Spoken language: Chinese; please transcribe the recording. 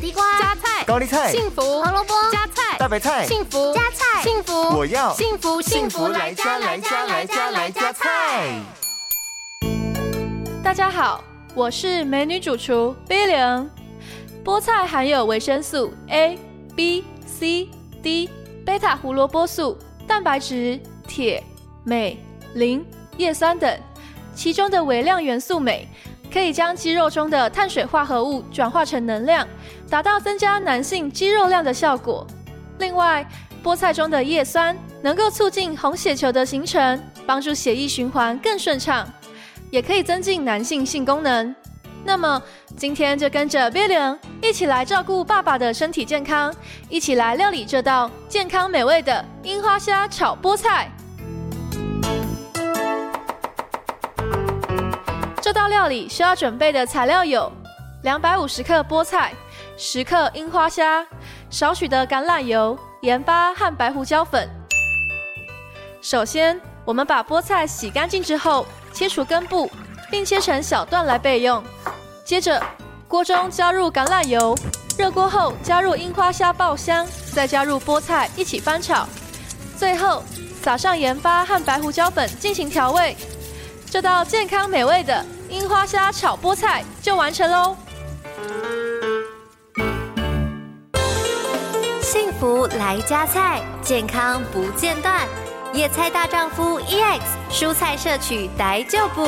地瓜、加菜、高丽菜、幸福、胡萝卜、加菜、大白菜、幸福、加菜、幸福，我要幸福幸福来加来加来加来加菜。大家好，我是美女主厨 Billion。菠菜含有维生素 A、B、C、D、贝塔胡萝卜素、蛋白质、铁、镁、磷、叶酸等，其中的微量元素镁。可以将肌肉中的碳水化合物转化成能量，达到增加男性肌肉量的效果。另外，菠菜中的叶酸能够促进红血球的形成，帮助血液循环更顺畅，也可以增进男性性功能。那么，今天就跟着 Billion 一起来照顾爸爸的身体健康，一起来料理这道健康美味的樱花虾炒菠菜。料理需要准备的材料有：两百五十克菠菜、十克樱花虾、少许的橄榄油、盐巴和白胡椒粉。首先，我们把菠菜洗干净之后，切除根部，并切成小段来备用。接着，锅中加入橄榄油，热锅后加入樱花虾爆香，再加入菠菜一起翻炒，最后撒上盐巴和白胡椒粉进行调味。这道健康美味的樱花虾炒菠菜就完成喽！幸福来加菜，健康不间断。野菜大丈夫 EX，蔬菜摄取逮就补。